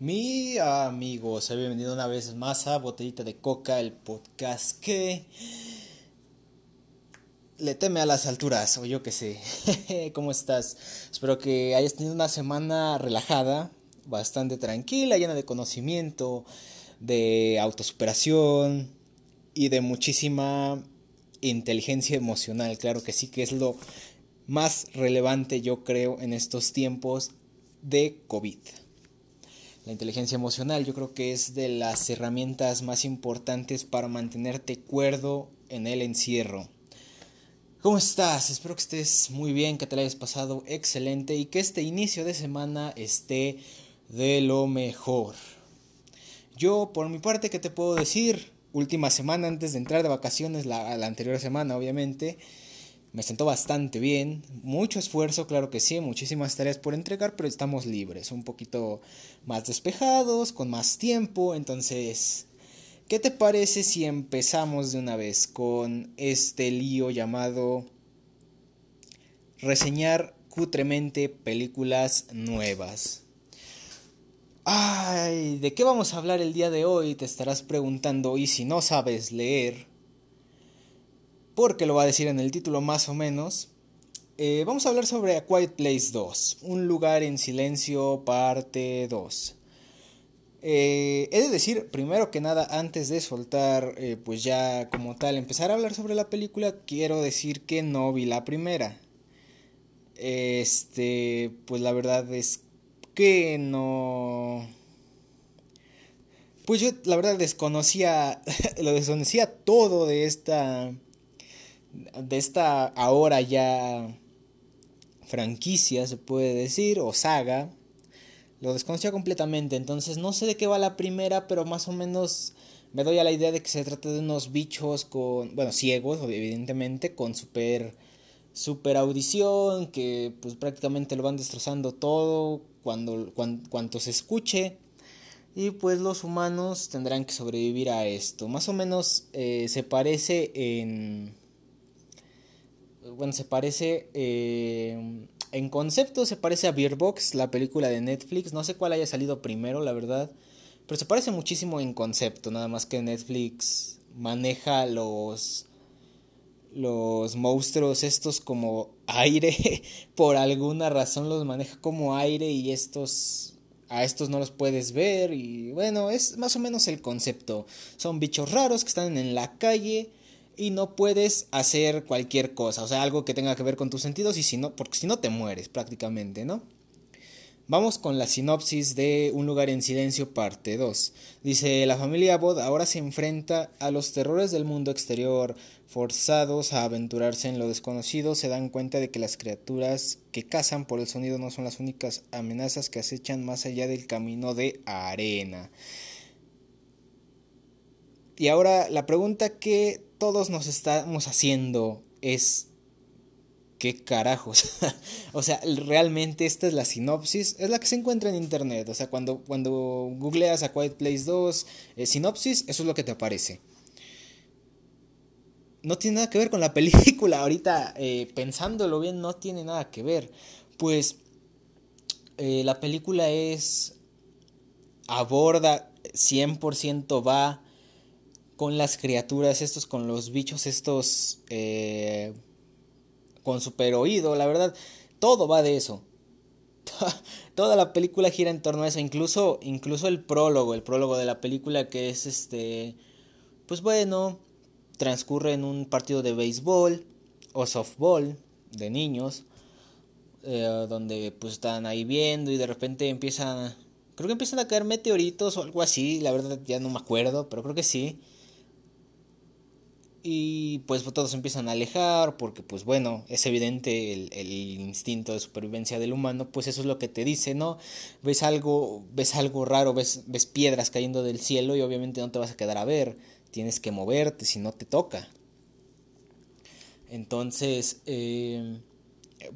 Mi amigo, se bienvenido una vez más a Botellita de Coca, el podcast que le teme a las alturas, o yo que sé. ¿Cómo estás? Espero que hayas tenido una semana relajada, bastante tranquila, llena de conocimiento, de autosuperación y de muchísima inteligencia emocional. Claro que sí, que es lo más relevante, yo creo, en estos tiempos de COVID. La inteligencia emocional yo creo que es de las herramientas más importantes para mantenerte cuerdo en el encierro. ¿Cómo estás? Espero que estés muy bien, que te la hayas pasado excelente y que este inicio de semana esté de lo mejor. Yo, por mi parte, ¿qué te puedo decir? Última semana antes de entrar de vacaciones, la, la anterior semana, obviamente me sentó bastante bien, mucho esfuerzo, claro que sí, muchísimas tareas por entregar, pero estamos libres, un poquito más despejados, con más tiempo, entonces, ¿qué te parece si empezamos de una vez con este lío llamado reseñar cutremente películas nuevas? Ay, ¿de qué vamos a hablar el día de hoy? Te estarás preguntando, y si no sabes leer, porque lo va a decir en el título más o menos. Eh, vamos a hablar sobre A Quiet Place 2, Un lugar en silencio, parte 2. Eh, he de decir, primero que nada, antes de soltar, eh, pues ya como tal, empezar a hablar sobre la película, quiero decir que no vi la primera. Este, pues la verdad es que no... Pues yo la verdad desconocía, lo desconocía todo de esta de esta ahora ya franquicia, se puede decir, o saga, lo desconocía completamente, entonces no sé de qué va la primera, pero más o menos me doy a la idea de que se trata de unos bichos con, bueno, ciegos, evidentemente, con super, super audición, que pues prácticamente lo van destrozando todo cuando, cuanto se escuche. Y pues los humanos tendrán que sobrevivir a esto. Más o menos eh, se parece en bueno, se parece, eh, en concepto se parece a Beer Box, la película de Netflix, no sé cuál haya salido primero, la verdad, pero se parece muchísimo en concepto, nada más que Netflix maneja los los monstruos estos como aire, por alguna razón los maneja como aire y estos a estos no los puedes ver y bueno, es más o menos el concepto. Son bichos raros que están en la calle y no puedes hacer cualquier cosa, o sea, algo que tenga que ver con tus sentidos y si no, porque si no te mueres prácticamente, ¿no? Vamos con la sinopsis de Un lugar en silencio parte 2. Dice, la familia Bod ahora se enfrenta a los terrores del mundo exterior, forzados a aventurarse en lo desconocido, se dan cuenta de que las criaturas que cazan por el sonido no son las únicas amenazas que acechan más allá del camino de arena. Y ahora la pregunta que todos nos estamos haciendo es ¿qué carajos? o sea, realmente esta es la sinopsis, es la que se encuentra en internet. O sea, cuando, cuando googleas a Quiet Place 2, eh, sinopsis, eso es lo que te aparece. No tiene nada que ver con la película, ahorita eh, pensándolo bien, no tiene nada que ver. Pues eh, la película es, aborda, 100% va con las criaturas, estos con los bichos, estos eh, con super oído, la verdad, todo va de eso. Toda la película gira en torno a eso, incluso, incluso el prólogo, el prólogo de la película que es este, pues bueno, transcurre en un partido de béisbol o softball de niños, eh, donde pues están ahí viendo y de repente empiezan, creo que empiezan a caer meteoritos o algo así, la verdad ya no me acuerdo, pero creo que sí y pues todos empiezan a alejar porque pues bueno es evidente el, instinto de supervivencia del humano pues eso es lo que te dice no ves algo ves algo raro ves ves piedras cayendo del cielo y obviamente no te vas a quedar a ver tienes que moverte si no te toca. Entonces eh,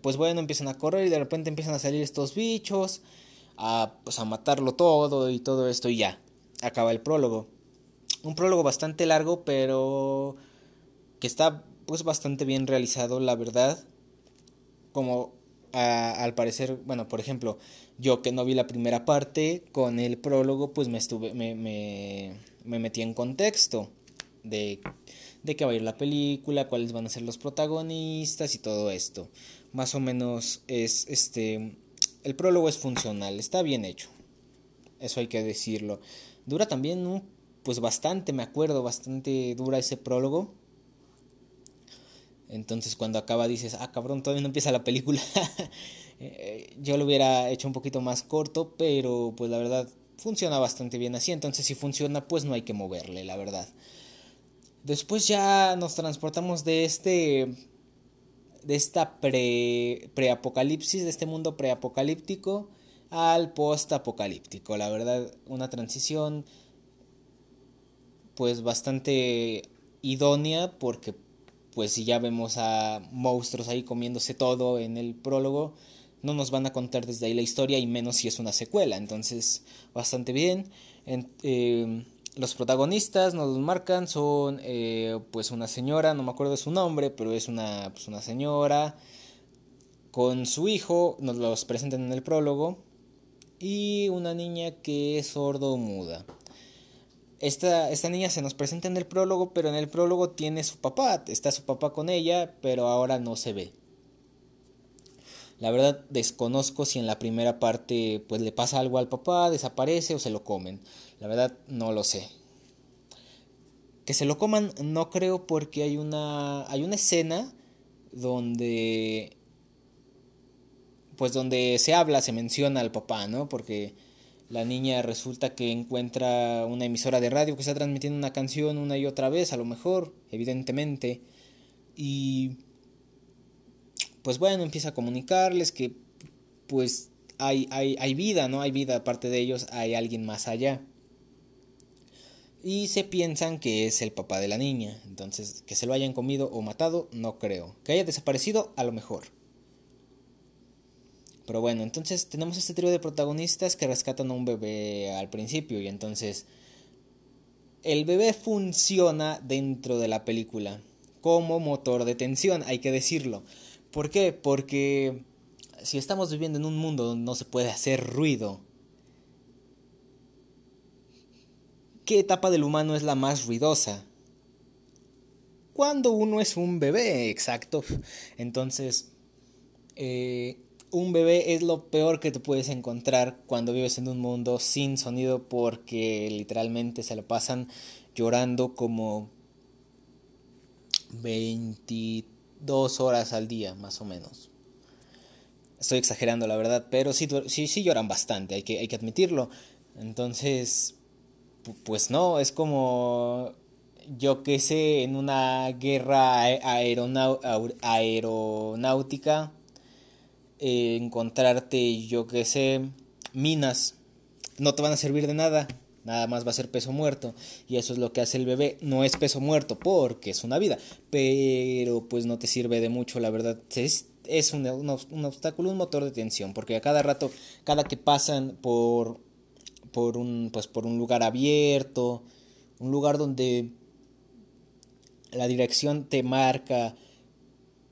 pues bueno empiezan a correr y de repente empiezan a salir estos bichos a pues a matarlo todo y todo esto y ya acaba el prólogo. Un prólogo bastante largo pero que está pues bastante bien realizado, la verdad. Como al parecer, bueno, por ejemplo, yo que no vi la primera parte, con el prólogo pues me estuve, me, me, me metí en contexto de, de qué va a ir la película, cuáles van a ser los protagonistas y todo esto. Más o menos es este el prólogo es funcional, está bien hecho. Eso hay que decirlo. Dura también pues bastante, me acuerdo, bastante dura ese prólogo. Entonces cuando acaba dices, ah cabrón, todavía no empieza la película. Eh, yo lo hubiera hecho un poquito más corto, pero pues la verdad funciona bastante bien así. Entonces si funciona, pues no hay que moverle, la verdad. Después ya nos transportamos de este de esta pre preapocalipsis, de este mundo preapocalíptico al postapocalíptico. La verdad, una transición pues bastante idónea porque pues si ya vemos a monstruos ahí comiéndose todo en el prólogo, no nos van a contar desde ahí la historia y menos si es una secuela. Entonces, bastante bien. Eh, los protagonistas nos marcan son eh, pues una señora, no me acuerdo su nombre, pero es una, pues una señora con su hijo, nos los presentan en el prólogo, y una niña que es sordo muda. Esta, esta niña se nos presenta en el prólogo, pero en el prólogo tiene su papá, está su papá con ella, pero ahora no se ve. La verdad desconozco si en la primera parte pues le pasa algo al papá, desaparece o se lo comen. La verdad no lo sé. Que se lo coman no creo porque hay una hay una escena donde pues donde se habla, se menciona al papá, ¿no? Porque la niña resulta que encuentra una emisora de radio que está transmitiendo una canción una y otra vez, a lo mejor, evidentemente, y pues bueno, empieza a comunicarles que pues hay, hay, hay vida, ¿no? Hay vida aparte de ellos, hay alguien más allá y se piensan que es el papá de la niña. Entonces, que se lo hayan comido o matado, no creo. Que haya desaparecido, a lo mejor. Pero bueno, entonces tenemos este trío de protagonistas que rescatan a un bebé al principio y entonces el bebé funciona dentro de la película como motor de tensión, hay que decirlo. ¿Por qué? Porque si estamos viviendo en un mundo donde no se puede hacer ruido, ¿Qué etapa del humano es la más ruidosa? Cuando uno es un bebé, exacto. Entonces, eh, un bebé es lo peor que te puedes encontrar cuando vives en un mundo sin sonido porque literalmente se lo pasan llorando como 22 horas al día, más o menos. Estoy exagerando, la verdad, pero sí, sí, sí lloran bastante, hay que, hay que admitirlo. Entonces, pues no, es como yo que sé, en una guerra aeronáutica, eh, encontrarte, yo que sé, minas, no te van a servir de nada, nada más va a ser peso muerto, y eso es lo que hace el bebé, no es peso muerto porque es una vida, pero pues no te sirve de mucho, la verdad, es, es un, un obstáculo, un motor de tensión, porque a cada rato, cada que pasan por por un, pues por un lugar abierto, un lugar donde la dirección te marca,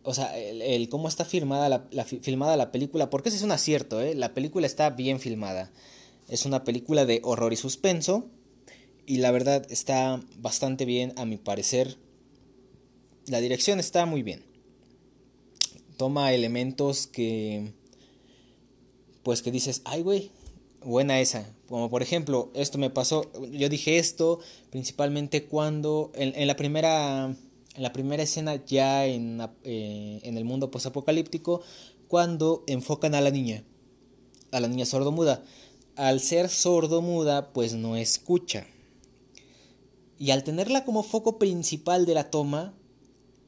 o sea, el, cómo está filmada la, filmada la película, porque ese es un acierto, ¿eh? la película está bien filmada. Es una película de horror y suspenso y la verdad está bastante bien a mi parecer. La dirección está muy bien. Toma elementos que pues que dices, "Ay, güey, buena esa. Como por ejemplo, esto me pasó, yo dije esto principalmente cuando en, la primera en la primera escena ya en, eh, en el mundo posapocalíptico cuando enfocan a la niña, a la niña sordomuda. Al ser sordomuda, pues no escucha. Y al tenerla como foco principal de la toma,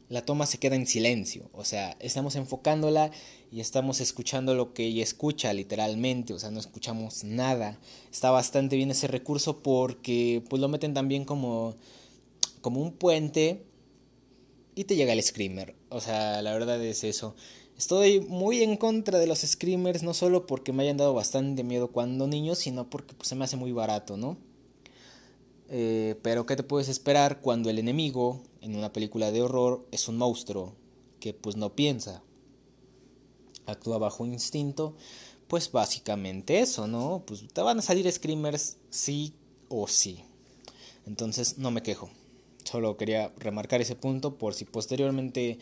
la toma se queda en silencio. O sea, estamos enfocándola y estamos escuchando lo que ella escucha literalmente, o sea, no escuchamos nada. Está bastante bien ese recurso porque pues lo meten también como como un puente y te llega el screamer. O sea, la verdad es eso. Estoy muy en contra de los screamers, no solo porque me hayan dado bastante miedo cuando niño, sino porque pues, se me hace muy barato, ¿no? Eh, pero ¿qué te puedes esperar cuando el enemigo en una película de horror es un monstruo que pues no piensa? actúa bajo instinto, pues básicamente eso, ¿no? Pues te van a salir screamers sí o sí. Entonces no me quejo. Solo quería remarcar ese punto por si posteriormente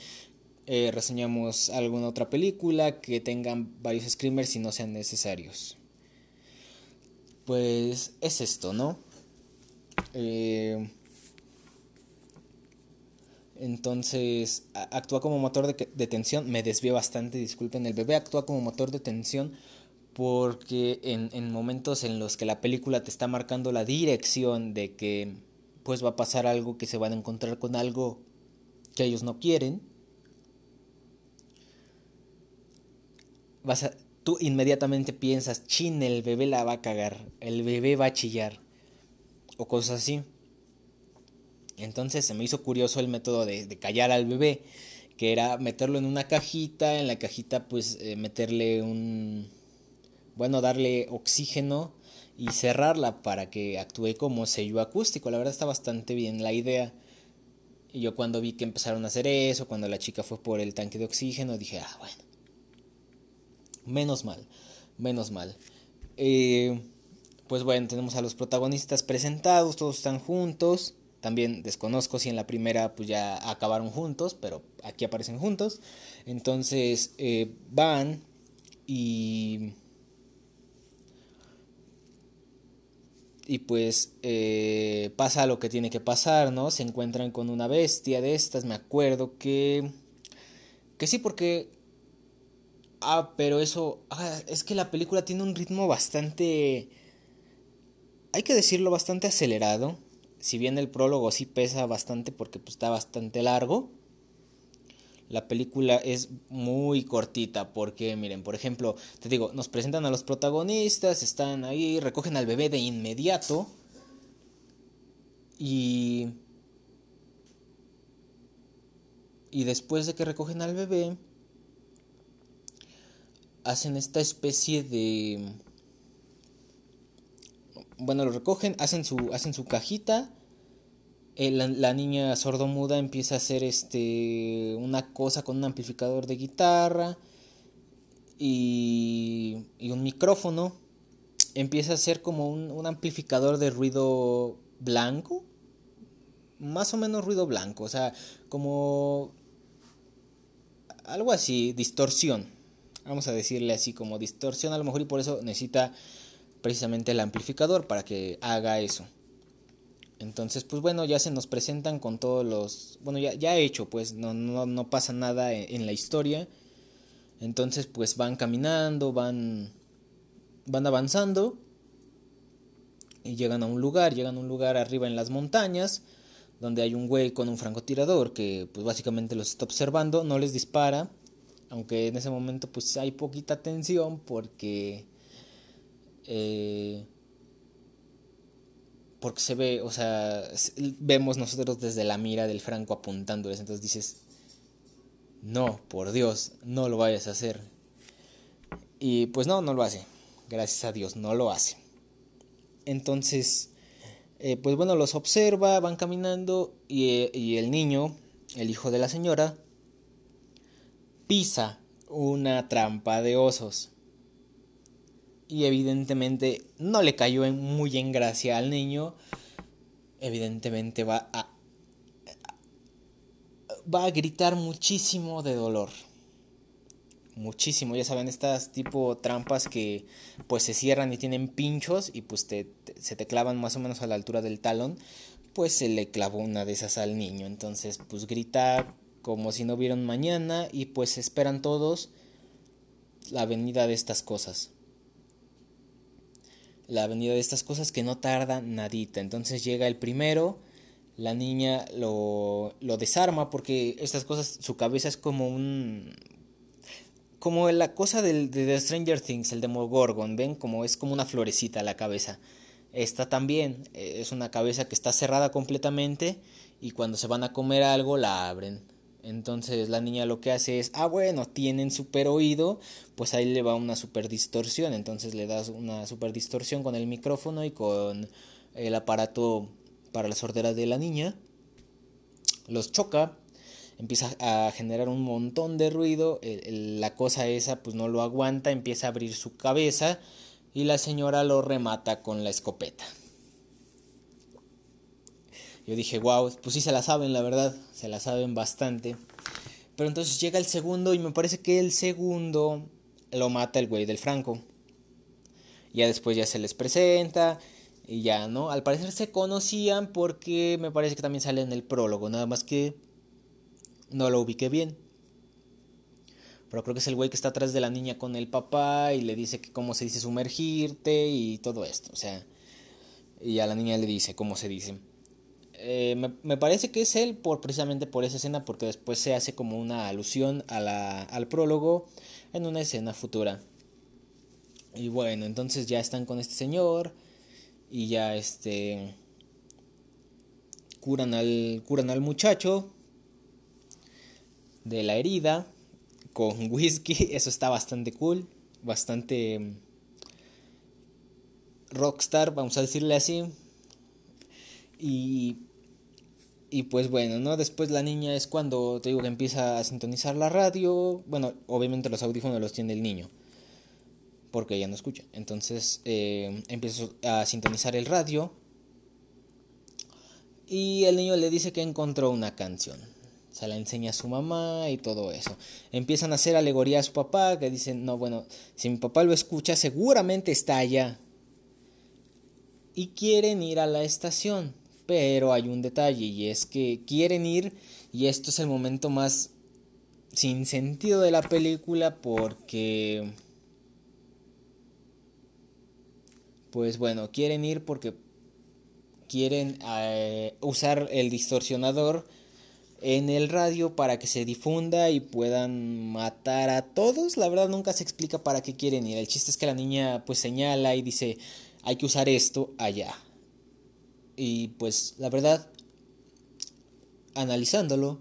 eh, reseñamos alguna otra película que tengan varios screamers y no sean necesarios. Pues es esto, ¿no? Eh, entonces actúa como motor de, tensión. Me desvío bastante, disculpen. El bebé actúa como motor de tensión porque en momentos en los que la película te está marcando la dirección de que va a pasar algo que se van a encontrar con algo que ellos no quieren. Vas a, tú inmediatamente piensas, chin, el bebé la va a cagar, el bebé va a chillar, o cosas así. Entonces se me hizo curioso el método de, callar al bebé, que era meterlo en una cajita, en la cajita pues eh, meterle un, bueno, darle oxígeno y cerrarla para que actúe como sello acústico. La verdad está bastante bien la idea. Y yo cuando vi que empezaron a hacer eso, cuando la chica fue por el tanque de oxígeno, dije, ah, bueno. Menos mal, menos mal. Eh, pues bueno, tenemos a los protagonistas presentados, todos están juntos. También desconozco si en la primera pues ya acabaron juntos, pero aquí aparecen juntos. Entonces eh, van y y pues eh, pasa lo que tiene que pasar, ¿no? Se encuentran con una bestia de estas, me acuerdo que... Que sí, porque... Ah, pero eso... Ah, es que la película tiene un ritmo bastante... Hay que decirlo, bastante acelerado. Si bien el prólogo sí pesa bastante porque pues, está bastante largo la película es muy cortita porque miren, por ejemplo, te digo, nos presentan a los protagonistas, están ahí, recogen al bebé de inmediato y y después de que recogen al bebé hacen esta especie de bueno, lo recogen, hacen su hacen su cajita eh, la, niña sordomuda empieza a hacer este una cosa con un amplificador de guitarra y, y un micrófono. Empieza a ser como un, un amplificador de ruido blanco. Más o menos ruido blanco. O sea, como algo así, distorsión. Vamos a decirle así como distorsión a lo mejor y por eso necesita precisamente el amplificador para que haga eso. Entonces, pues bueno, ya se nos presentan con todos los... Bueno, ya, ya hecho, pues no, no, no pasa nada en, en, la historia. Entonces, pues van caminando, van, van avanzando y llegan a un lugar, llegan a un lugar arriba en las montañas, donde hay un güey con un francotirador que pues básicamente los está observando, no les dispara, aunque en ese momento pues hay poquita tensión porque... Eh, porque se ve, o sea, vemos nosotros desde la mira del Franco apuntándoles, entonces dices, no, por Dios, no lo vayas a hacer. Y pues no, no lo hace, gracias a Dios, no lo hace. Entonces, eh, pues bueno, los observa, van caminando y, y el niño, el hijo de la señora, pisa una trampa de osos y evidentemente no le cayó muy en gracia al niño. Evidentemente va a, va a gritar muchísimo de dolor. Muchísimo, ya saben, estas tipo trampas que pues se cierran y tienen pinchos y pues te, se te clavan más o menos a la altura del talón, pues se le clavó una de esas al niño. Entonces pues grita como si no vieron mañana y pues esperan todos la venida de estas cosas la venida de estas cosas que no tarda nadita. Entonces llega el primero, la niña lo, lo desarma porque estas cosas, su cabeza es como un... Como la cosa del, de The Stranger Things, el Demogorgon, ¿ven? Como es como una florecita la cabeza. Esta también eh, es una cabeza que está cerrada completamente y cuando se van a comer algo la abren. Entonces la niña lo que hace es, ah bueno, tienen super oído, pues ahí le va una super distorsión. Entonces le das una super distorsión con el micrófono y con el aparato para la sordera de la niña. Los choca. empieza a generar un montón de ruido, la cosa esa pues no lo aguanta, empieza a abrir su cabeza y la señora lo remata con la escopeta. Yo dije, wow, pues sí se la saben, la verdad, se la saben bastante. Pero entonces llega el segundo y me parece que el segundo lo mata el güey del Franco. Ya después ya se les presenta y ya, ¿no? Al parecer se conocían porque me parece que también sale en el prólogo, nada más que no lo ubiqué bien. Pero creo que es el güey que está atrás de la niña con el papá y le dice que cómo se dice sumergirte y todo esto. O sea, y a la niña le dice cómo se dice. Eh, me, parece que es él por precisamente por esa escena porque después se hace como una alusión a la, al prólogo en una escena futura. Y bueno, entonces ya están con este señor y ya este curan al curan al muchacho de la herida con whisky, eso está bastante cool, bastante rockstar, vamos a decirle así. Y y pues bueno, ¿no? Después la niña es cuando te digo que empieza a sintonizar la radio. Bueno, obviamente los audífonos los tiene el niño. Porque ella no escucha. Entonces eh, empieza a sintonizar el radio. Y el niño le dice que encontró una canción. Se la enseña a su mamá y todo eso. Empiezan a hacer alegoría a su papá. Que dicen, no, bueno, si mi papá lo escucha, seguramente está allá. Y quieren ir a la estación pero hay un detalle y es que quieren ir y esto es el momento más sin sentido de la película porque pues bueno, quieren ir porque quieren eh, usar el distorsionador en el radio para que se difunda y puedan matar a todos. La verdad nunca se explica para qué quieren ir. El chiste es que la niña pues señala y dice hay que usar esto allá. Y pues la verdad, analizándolo,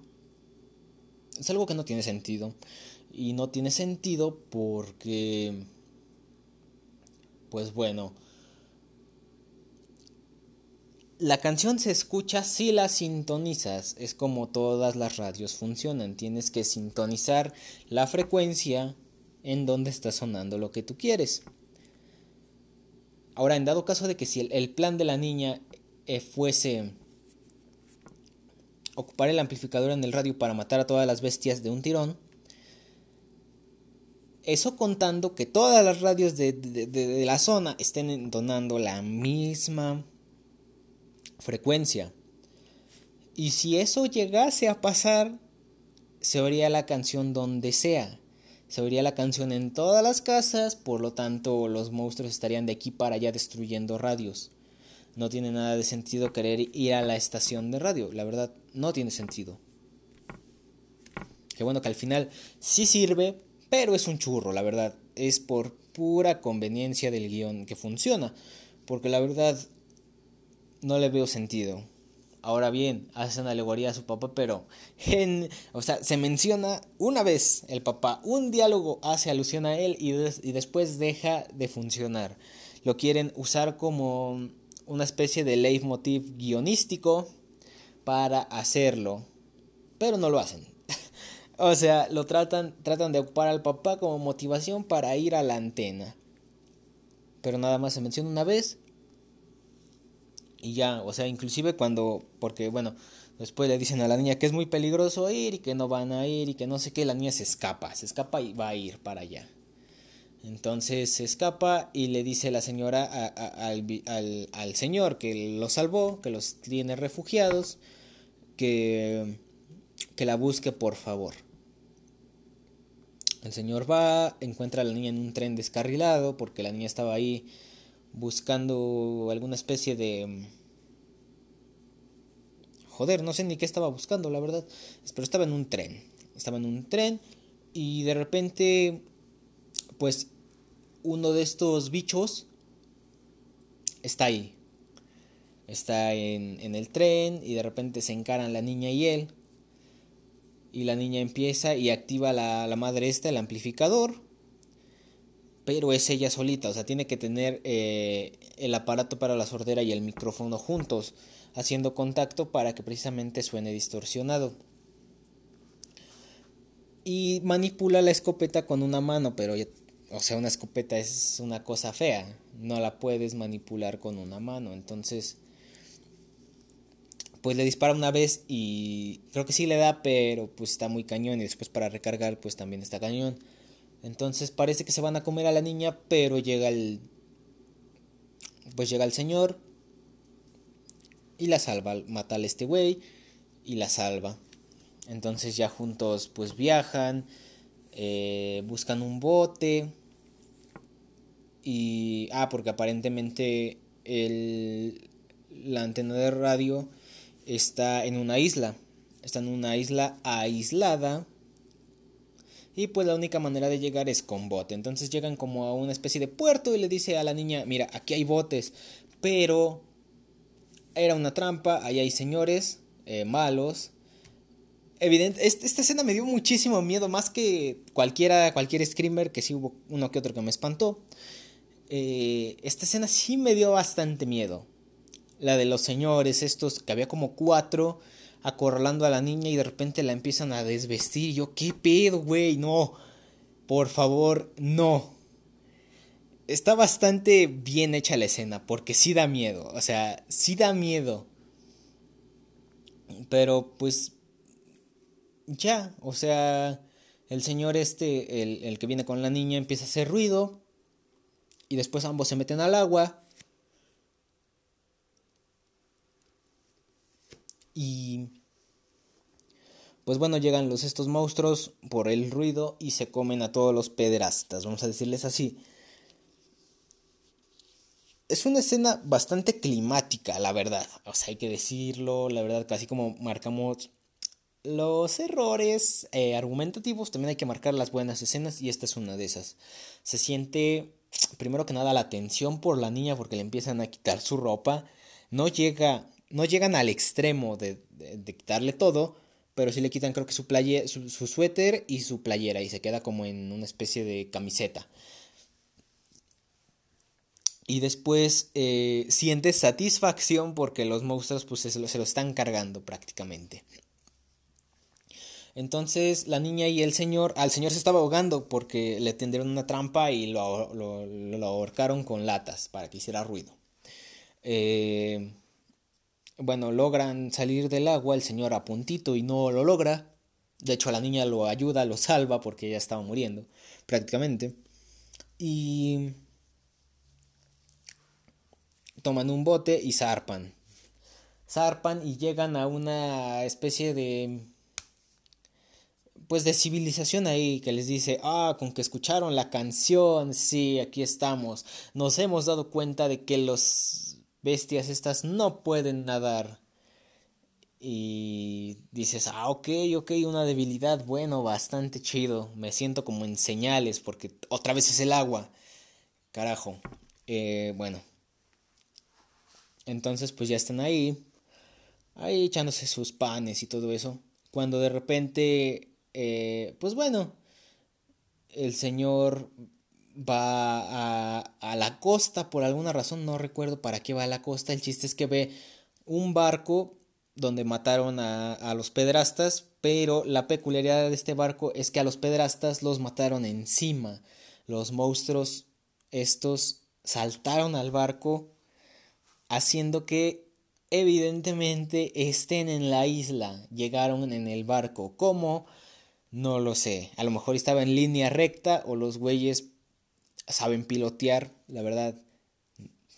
es algo que no tiene sentido. Y no tiene sentido porque, pues bueno, la canción se escucha si la sintonizas. Es como todas las radios funcionan. Tienes que sintonizar la frecuencia en donde está sonando lo que tú quieres. Ahora, en dado caso de que si el, plan de la niña eh, fuese ocupar el amplificador en el radio para matar a todas las bestias de un tirón, eso contando que todas las radios de, de, la zona estén entonando la misma frecuencia. Y si eso llegase a pasar, se oiría la canción donde sea. Se oiría la canción en todas las casas, por lo tanto los monstruos estarían de aquí para allá destruyendo radios no tiene nada de sentido querer ir a la estación de radio. La verdad, no tiene sentido. Qué bueno que al final sí sirve, pero es un churro, la verdad. Es por pura conveniencia del guion que funciona. Porque la verdad, no le veo sentido. Ahora bien, hacen alegoría a su papá, pero en, o sea, se menciona una vez el papá, un diálogo hace alusión a él y después deja de funcionar. Lo quieren usar como una especie de leitmotiv guionístico para hacerlo, pero no lo hacen. o sea, lo tratan, tratan de ocupar al papá como motivación para ir a la antena. Pero nada más se menciona una vez y ya, o sea, inclusive cuando, porque bueno, después le dicen a la niña que es muy peligroso ir y que no van a ir y que no sé qué, la niña se escapa, se escapa y va a ir para allá. Entonces se escapa y le dice la señora al, señor que los salvó, que los tiene refugiados, que, que la busque por favor. El señor va, encuentra a la niña en un tren descarrilado porque la niña estaba ahí buscando alguna especie de... Joder, no sé ni qué estaba buscando, la verdad. Pero estaba en un tren. Estaba en un tren y de repente pues uno de estos bichos está ahí. Está en, en, el tren y de repente se encaran la niña y él. Y la niña empieza y activa la, la madre esta, el amplificador. Pero es ella solita, o sea, tiene que tener eh, el aparato para la sordera y el micrófono juntos, haciendo contacto para que precisamente suene distorsionado. y manipula la escopeta con una mano, pero o sea, una escopeta es una cosa fea, no la puedes manipular con una mano, entonces pues le dispara una vez y creo que sí le da, pero pues está muy cañón y después para recargar pues también está cañón. Entonces parece que se van a comer a la niña, pero llega el pues llega el señor y la salva, mata a este güey y la salva. Entonces ya juntos pues viajan, eh, buscan un bote y ah porque aparentemente el la antena de radio está en una isla. Está en una isla aislada. Y pues la única manera de llegar es con bote. Entonces llegan como a una especie de puerto y le dice a la niña, mira, aquí hay botes. Pero era una trampa, ahí hay señores eh, malos. Evidente, esta, escena me dio muchísimo miedo, más que cualquiera, cualquier screamer, que sí hubo uno que otro que me espantó. Eh, esta escena sí me dio bastante miedo la de los señores, estos, que había como cuatro acorralando a la niña y de repente la empiezan a desvestir. yo, ¿qué pedo, güey? No, por favor, no. Está bastante bien hecha la escena, porque sí da miedo, o sea, sí da miedo. Pero pues, ya, o sea, el señor este, el, el que viene con la niña, empieza a hacer ruido. Y después ambos se meten al agua. Y pues bueno, llegan los estos monstruos por el ruido y se comen a todos los pederastas, vamos a decirles así. Es una escena bastante climática, la verdad. O sea, hay que decirlo, la verdad, casi como marcamos los errores eh, argumentativos, también hay que marcar las buenas escenas y esta es una de esas. Se siente, primero que nada, la tensión por la niña porque le empiezan a quitar su ropa. No llega no llegan al extremo de, quitarle todo, pero sí le quitan creo que su, su, suéter y su playera y se queda como en una especie de camiseta. Y después eh, siente satisfacción porque los monstruos pues se lo, se lo, están cargando prácticamente. Entonces la niña y el señor, al señor se estaba ahogando porque le tendieron una trampa y lo, lo, ahorcaron con latas para que hiciera ruido. Eh, bueno, logran salir del agua, el señor a puntito y no lo logra. De hecho, la niña lo ayuda, lo salva porque ya estaba muriendo, prácticamente. Y toman un bote y zarpan. Zarpan y llegan a una especie de pues de civilización ahí que les dice, ah, con que escucharon la canción, sí, aquí estamos. Nos hemos dado cuenta de que los bestias estas no pueden nadar. Y dices, ah, ok, ok, una debilidad, bueno, bastante chido. Me siento como en señales porque otra vez es el agua. Carajo. Eh, bueno. Entonces pues ya están ahí. Ahí echándose sus panes y todo eso. Cuando de repente, eh, pues bueno, el señor va a, la costa por alguna razón, no recuerdo para qué va a la costa, el chiste es que ve un barco donde mataron a, a, los pedrastas, pero la peculiaridad de este barco es que a los pedrastas los mataron encima. Los monstruos estos saltaron al barco haciendo que evidentemente estén en la isla, llegaron en el barco. ¿Cómo? No lo sé. A lo mejor estaba en línea recta o los güeyes saben pilotear, la verdad,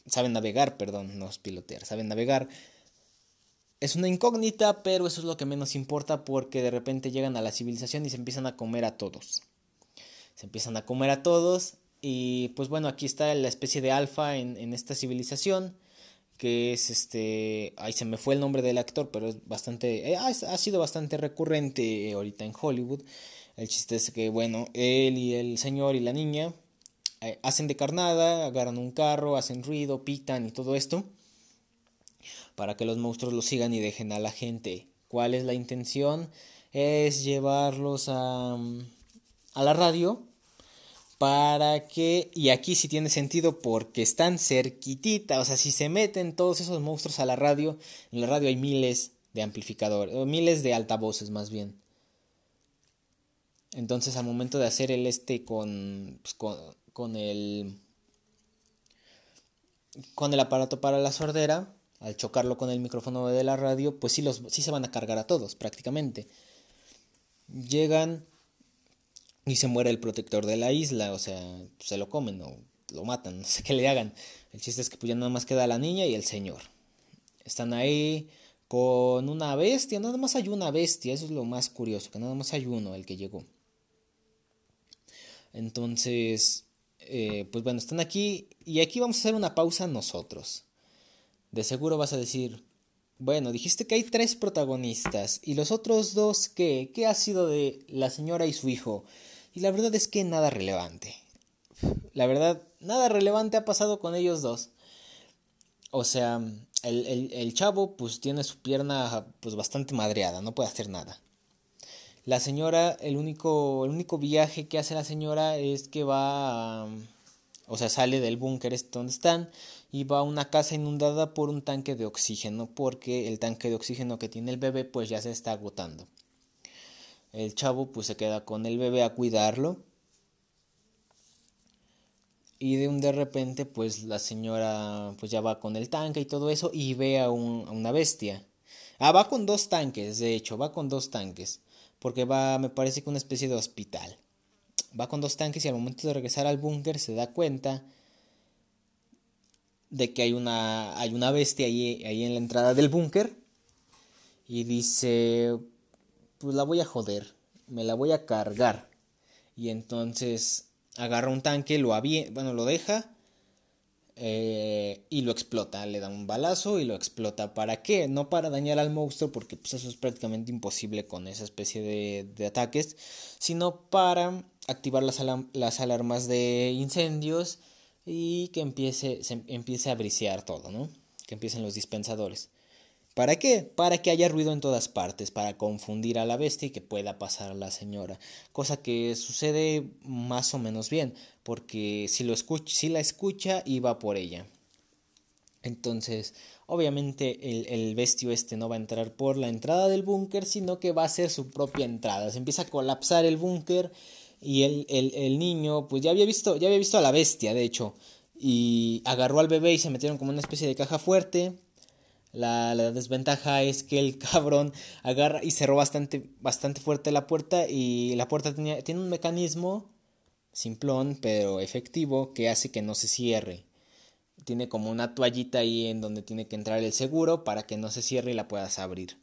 saben navegar, perdón, no es pilotear, saben navegar. Es una incógnita, pero eso es lo que menos importa porque de repente llegan a la civilización y se empiezan a comer a todos. Se empiezan a comer a todos y pues bueno, aquí está la especie de alfa en, en esta civilización que es este, ay se me fue el nombre del actor, pero es bastante, eh, ha, sido bastante recurrente ahorita en Hollywood. El chiste es que bueno, él y el señor y la niña eh, hacen de carnada, agarran un carro, hacen ruido, pitan y todo esto, para que los monstruos los sigan y dejen a la gente. ¿Cuál es la intención? Es llevarlos a, a la radio para que, y aquí sí tiene sentido porque están cerquitita, o sea, si se meten todos esos monstruos a la radio, en la radio hay miles de amplificadores, o miles de altavoces más bien. Entonces al momento de hacer el este con, pues, con, con, el con el aparato para la sordera, al chocarlo con el micrófono de la radio, pues sí, los, sí se van a cargar a todos prácticamente. Llegan y se muere el protector de la isla, o sea, se lo comen o lo matan, no sé qué le hagan. El chiste es que pues ya nada más queda la niña y el señor. Están ahí con una bestia, nada más hay una bestia, eso es lo más curioso, que nada más hay uno el que llegó. Entonces, eh, pues bueno, están aquí y aquí vamos a hacer una pausa nosotros. De seguro vas a decir, bueno, dijiste que hay tres protagonistas y los otros dos, ¿qué? ¿Qué ha sido de la señora y su hijo? Y la verdad es que nada relevante. La verdad, nada relevante ha pasado con ellos dos. O sea, el, el, chavo pues tiene su pierna pues bastante madreada, no puede hacer nada. La señora, el único, el único viaje que hace la señora es que va, o sea, sale del búnker este donde están y va a una casa inundada por un tanque de oxígeno, porque el tanque de oxígeno que tiene el bebé pues ya se está agotando. El chavo pues se queda con el bebé a cuidarlo. Y de un de repente pues la señora pues ya va con el tanque y todo eso y ve a, un, a una bestia. Ah, va con dos tanques, de hecho, va con dos tanques. Porque va, me parece que una especie de hospital. Va con dos tanques y al momento de regresar al búnker se da cuenta de que hay una, hay una bestia ahí, ahí en la entrada del búnker. Y dice, pues la voy a joder, me la voy a cargar. Y entonces agarra un tanque, lo bueno, lo deja eh, y lo explota. Le da un balazo y lo explota. ¿Para qué? No para dañar al monstruo, porque pues, eso es prácticamente imposible con esa especie de, de ataques, sino para activar las, alarmas de incendios y que empiece, empiece a brisear todo, ¿no? Que empiecen los dispensadores. ¿Para qué? Para que haya ruido en todas partes, para confundir a la bestia y que pueda pasar a la señora. Cosa que sucede más o menos bien, porque si, lo si la escucha, iba por ella. Entonces, obviamente el, el bestio este no va a entrar por la entrada del búnker, sino que va a ser su propia entrada. Se empieza a colapsar el búnker y el, el, el niño, pues ya había visto, ya había visto a la bestia, de hecho, y agarró al bebé y se metieron como una especie de caja fuerte la, desventaja es que el cabrón agarra y cerró bastante, bastante fuerte la puerta y la puerta tenía, tiene un mecanismo simplón pero efectivo que hace que no se cierre. Tiene como una toallita ahí en donde tiene que entrar el seguro para que no se cierre y la puedas abrir.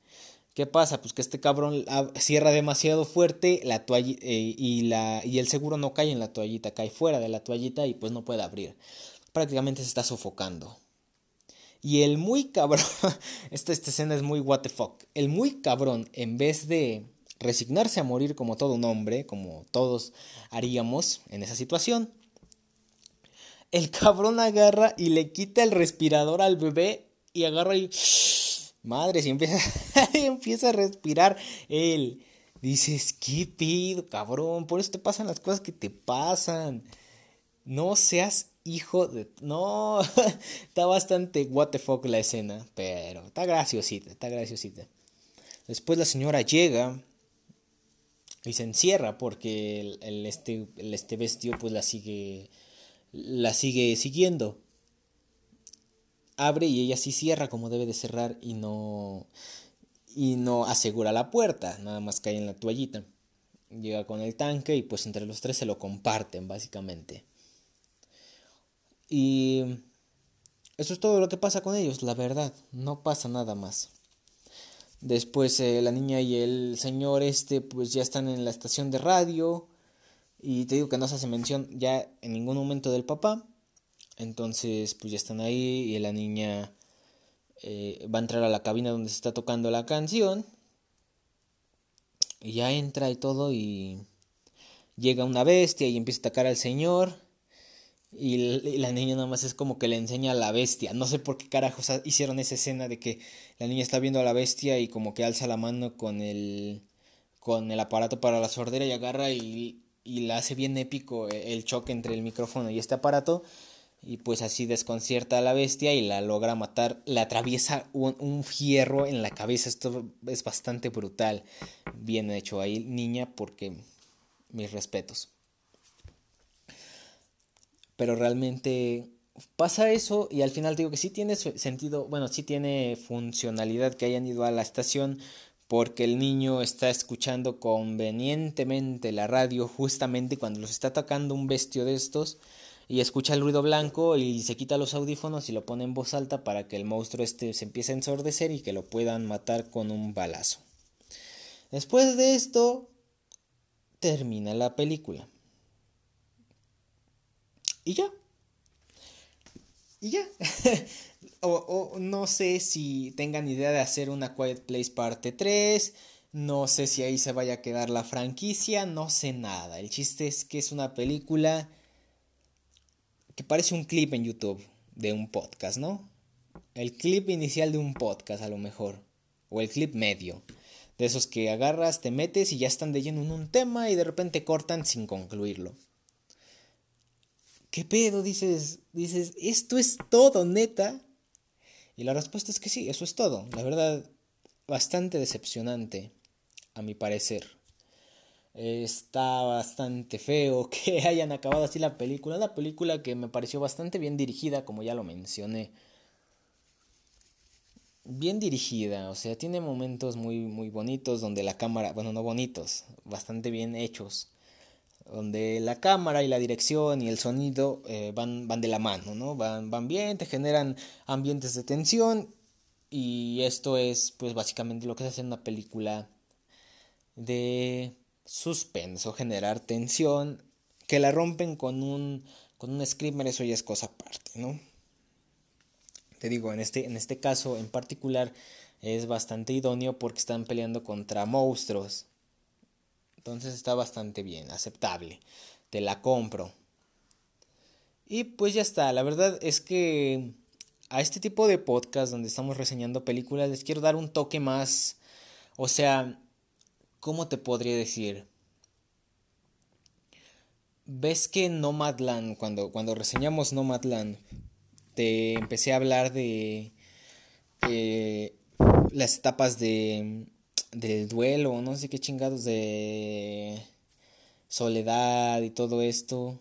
¿Qué pasa? Pues que este cabrón cierra demasiado fuerte la toalla, eh, y, la, y el seguro no cae en la toallita, cae fuera de la toallita y pues no puede abrir. Prácticamente se está sofocando. Y el muy cabrón, esta, esta escena es muy what the fuck. El muy cabrón, en vez de resignarse a morir como todo un hombre, como todos haríamos en esa situación, el cabrón agarra y le quita el respirador al bebé y agarra y... Madre, si empieza, empieza a respirar él. Dices, ¿qué pido, cabrón? Por eso te pasan las cosas que te pasan. No seas hijo de... No, está bastante what the fuck la escena, pero está graciosita, está graciosita. Después la señora llega y se encierra porque el, este, el este vestido pues la sigue, la sigue siguiendo. Abre y ella sí cierra como debe de cerrar y no, y no asegura la puerta, nada más cae en la toallita. Llega con el tanque y pues entre los tres se lo comparten básicamente. Y eso es todo lo que pasa con ellos, la verdad, no pasa nada más. Después eh, la niña y el señor este pues ya están en la estación de radio y te digo que no se hace mención ya en ningún momento del papá. Entonces pues ya están ahí y la niña eh, va a entrar a la cabina donde se está tocando la canción. Y ya entra y todo y llega una bestia y empieza a atacar al señor. Y la niña nada más es como que le enseña a la bestia. No sé por qué carajos hicieron esa escena de que la niña está viendo a la bestia y como que alza la mano con el con el aparato para la sordera y agarra y, y la hace bien épico e, el choque entre el micrófono y este aparato y pues así desconcierta a la bestia y la logra matar, le atraviesa un, un, fierro en la cabeza, esto es bastante brutal, bien hecho ahí niña porque mis respetos. Pero realmente pasa eso y al final digo que sí tiene sentido, bueno, sí tiene funcionalidad que hayan ido a la estación porque el niño está escuchando convenientemente la radio justamente cuando los está atacando un bestio de estos y escucha el ruido blanco y se quita los audífonos y lo pone en voz alta para que el monstruo este se empiece a ensordecer y que lo puedan matar con un balazo. Después de esto termina la película. Y ya. Y ya. o, no sé si tengan idea de hacer una Quiet Place parte 3. No sé si ahí se vaya a quedar la franquicia. No sé nada. El chiste es que es una película que parece un clip en YouTube de un podcast, ¿no? El clip inicial de un podcast a lo mejor. O el clip medio. De esos que agarras, te metes y ya están de lleno en un tema y de repente cortan sin concluirlo. ¿Qué pedo? Dices, dices, esto es todo, neta. Y la respuesta es que sí, eso es todo. La verdad, bastante decepcionante, a mi parecer. Está bastante feo que hayan acabado así la película. Una película que me pareció bastante bien dirigida, como ya lo mencioné. Bien dirigida, o sea, tiene momentos muy, muy bonitos donde la cámara, bueno, no bonitos, bastante bien hechos donde la cámara y la dirección y el sonido eh, van, van de la mano, ¿no? Van, van bien, te generan ambientes de tensión y esto es pues básicamente lo que se hace en una película de suspenso, generar tensión, que la rompen con un, con un screamer, eso ya es cosa aparte, ¿no? Te digo, en este, en este caso en particular es bastante idóneo porque están peleando contra monstruos entonces está bastante bien, aceptable. Te la compro. Y pues ya está. La verdad es que a este tipo de podcast donde estamos reseñando películas les quiero dar un toque más. O sea, ¿cómo te podría decir? Ves que Nomadland, cuando, cuando reseñamos Nomadland, te empecé a hablar de eh, las etapas de del duelo, no sé qué chingados de soledad y todo esto.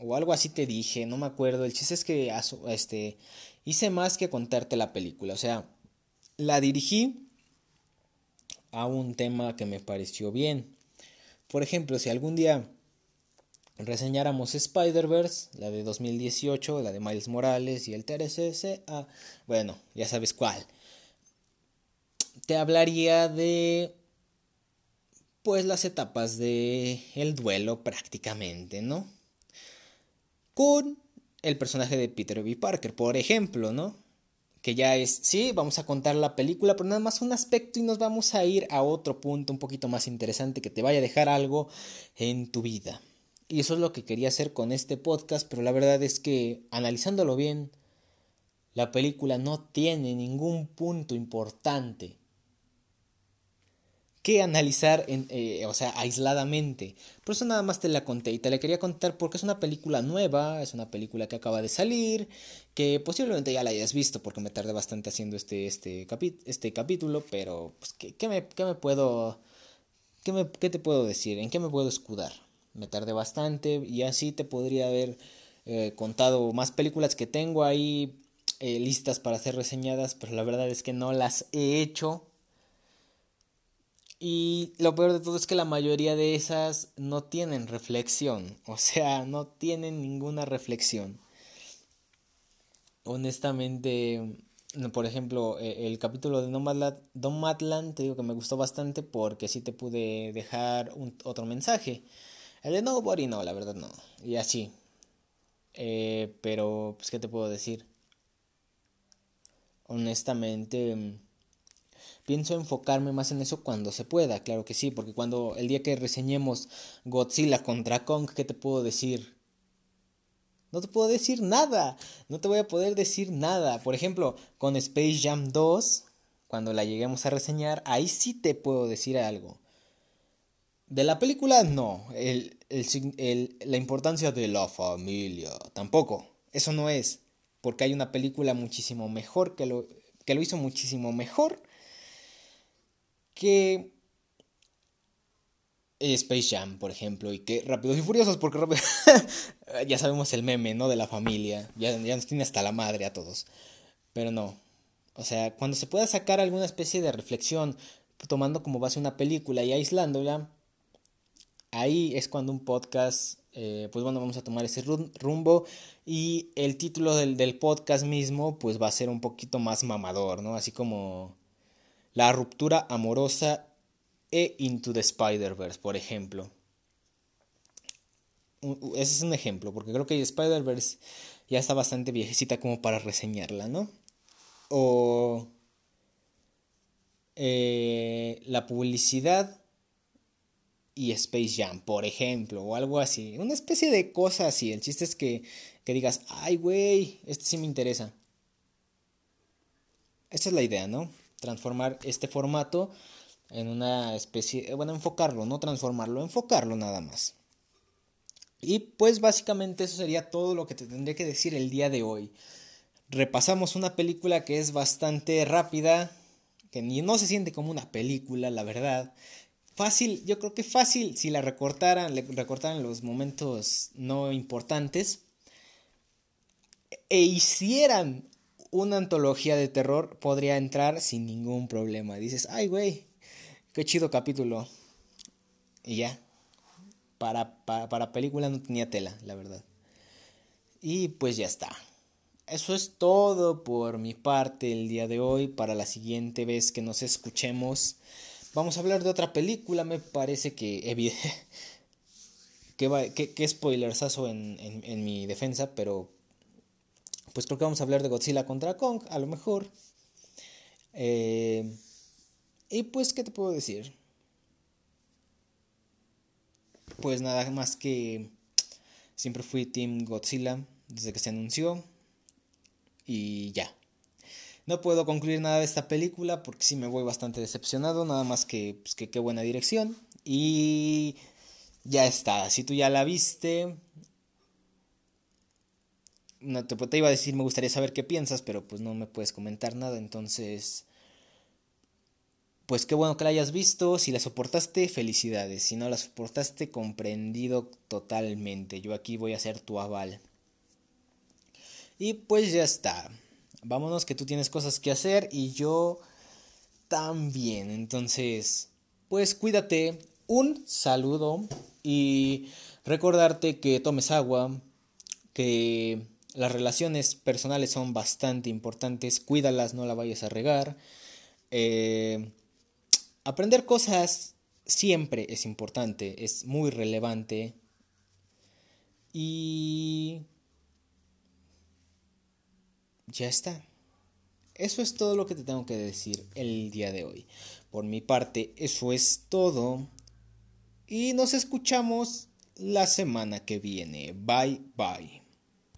O algo así te dije, no me acuerdo. El chiste es que este, hice más que contarte la película. O sea, la dirigí a un tema que me pareció bien. Por ejemplo, si algún día reseñáramos Spider-Verse, la de 2018, la de Miles Morales y el TRCC, ah, bueno, ya sabes cuál te hablaría de pues las etapas de el duelo prácticamente, ¿no? Con el personaje de Peter B. Parker, por ejemplo, ¿no? Que ya es, sí, vamos a contar la película, pero nada más un aspecto y nos vamos a ir a otro punto un poquito más interesante que te vaya a dejar algo en tu vida. Y eso es lo que quería hacer con este podcast, pero la verdad es que analizándolo bien, la película no tiene ningún punto importante que analizar, eh, o sea, aisladamente. Por eso nada más te la conté y te la quería contar porque es una película nueva, es una película que acaba de salir, que posiblemente ya la hayas visto porque me tardé bastante haciendo este, este, este capítulo, pero pues, ¿qué, me, qué me, puedo... Qué, me, ¿Qué te puedo decir? ¿En qué me puedo escudar? Me tardé bastante y así te podría haber eh, contado más películas que tengo ahí eh, listas para ser reseñadas, pero la verdad es que no las he hecho y lo peor de todo es que la mayoría de esas no tienen reflexión, o sea, no tienen ninguna reflexión. Honestamente, por ejemplo, e, el capítulo de Nomadland, te digo que me gustó bastante porque sí te pude dejar un, otro mensaje. El de Nobody no, la verdad no. Y así. Eh, pero, pues, ¿qué te puedo decir? Honestamente pienso enfocarme más en eso cuando se pueda, claro que sí, porque cuando el día que reseñemos Godzilla contra Kong, ¿qué te puedo decir? No te puedo decir nada, no te voy a poder decir nada. Por ejemplo, con Space Jam 2, cuando la lleguemos a reseñar, ahí sí te puedo decir algo. De la película, no. La importancia de la familia, tampoco. Eso no es. Porque hay una película muchísimo mejor que lo, que lo hizo muchísimo mejor que Space Jam, por ejemplo, y que Rápidos y Furiosos, porque ya sabemos el meme, ¿no? De la familia, ya, ya nos tiene hasta la madre a todos. Pero no, o sea, cuando se pueda sacar alguna especie de reflexión, tomando como base una película y aislándola, ahí es cuando un podcast, eh, pues bueno, vamos a tomar ese rumbo y el título del, del podcast mismo, pues va a ser un poquito más mamador, ¿no? Así como la ruptura amorosa e Into the Spider-Verse, por ejemplo. Ese es un ejemplo, porque creo que Spider-Verse ya está bastante viejecita como para reseñarla, ¿no? O eh, la publicidad y Space Jam, por ejemplo, o algo así. Una especie de cosa así. El chiste es que, que digas, ay, güey, este sí me interesa. Esta es la idea, ¿no? Transformar este formato en una especie, eh, bueno, enfocarlo, no transformarlo, enfocarlo nada más. Y pues básicamente eso sería todo lo que te tendría que decir el día de hoy. Repasamos una película que es bastante rápida, que ni no se siente como una película, la verdad. Fácil, yo creo que fácil si la recortaran, le recortaran los momentos no importantes e hicieran una antología de terror, podría entrar sin ningún problema. Dices, ay, güey, Qué chido capítulo. Y ya. Para, para, película no tenía tela, la verdad. Y pues ya está. Eso es todo por mi parte el día de hoy. Para la siguiente vez que nos escuchemos, vamos a hablar de otra película. Me parece que. que, que, que en, en, en mi defensa, pero. Pues creo que vamos a hablar de Godzilla contra Kong, a lo mejor. Eh. Y pues, ¿qué te puedo decir? Pues nada más que siempre fui Team Godzilla desde que se anunció. Y ya. No puedo concluir nada de esta película porque sí me voy bastante decepcionado. Nada más que, pues, que qué buena dirección. Y ya está. Si tú ya la viste. No te, te iba a decir, me gustaría saber qué piensas, pero pues no me puedes comentar nada. Entonces pues qué bueno que la hayas visto. Si la soportaste, felicidades. Si no la soportaste, comprendido totalmente. Yo aquí voy a ser tu aval. Y pues ya está. Vámonos que tú tienes cosas que hacer y yo también. Entonces, pues cuídate. Un saludo y recordarte que tomes agua, que las relaciones personales son bastante importantes. Cuídalas, no la vayas a regar. Eh, Aprender cosas siempre es importante, es muy relevante. Y... Ya está. Eso es todo lo que te tengo que decir el día de hoy. Por mi parte, eso es todo. Y nos escuchamos la semana que viene. Bye bye.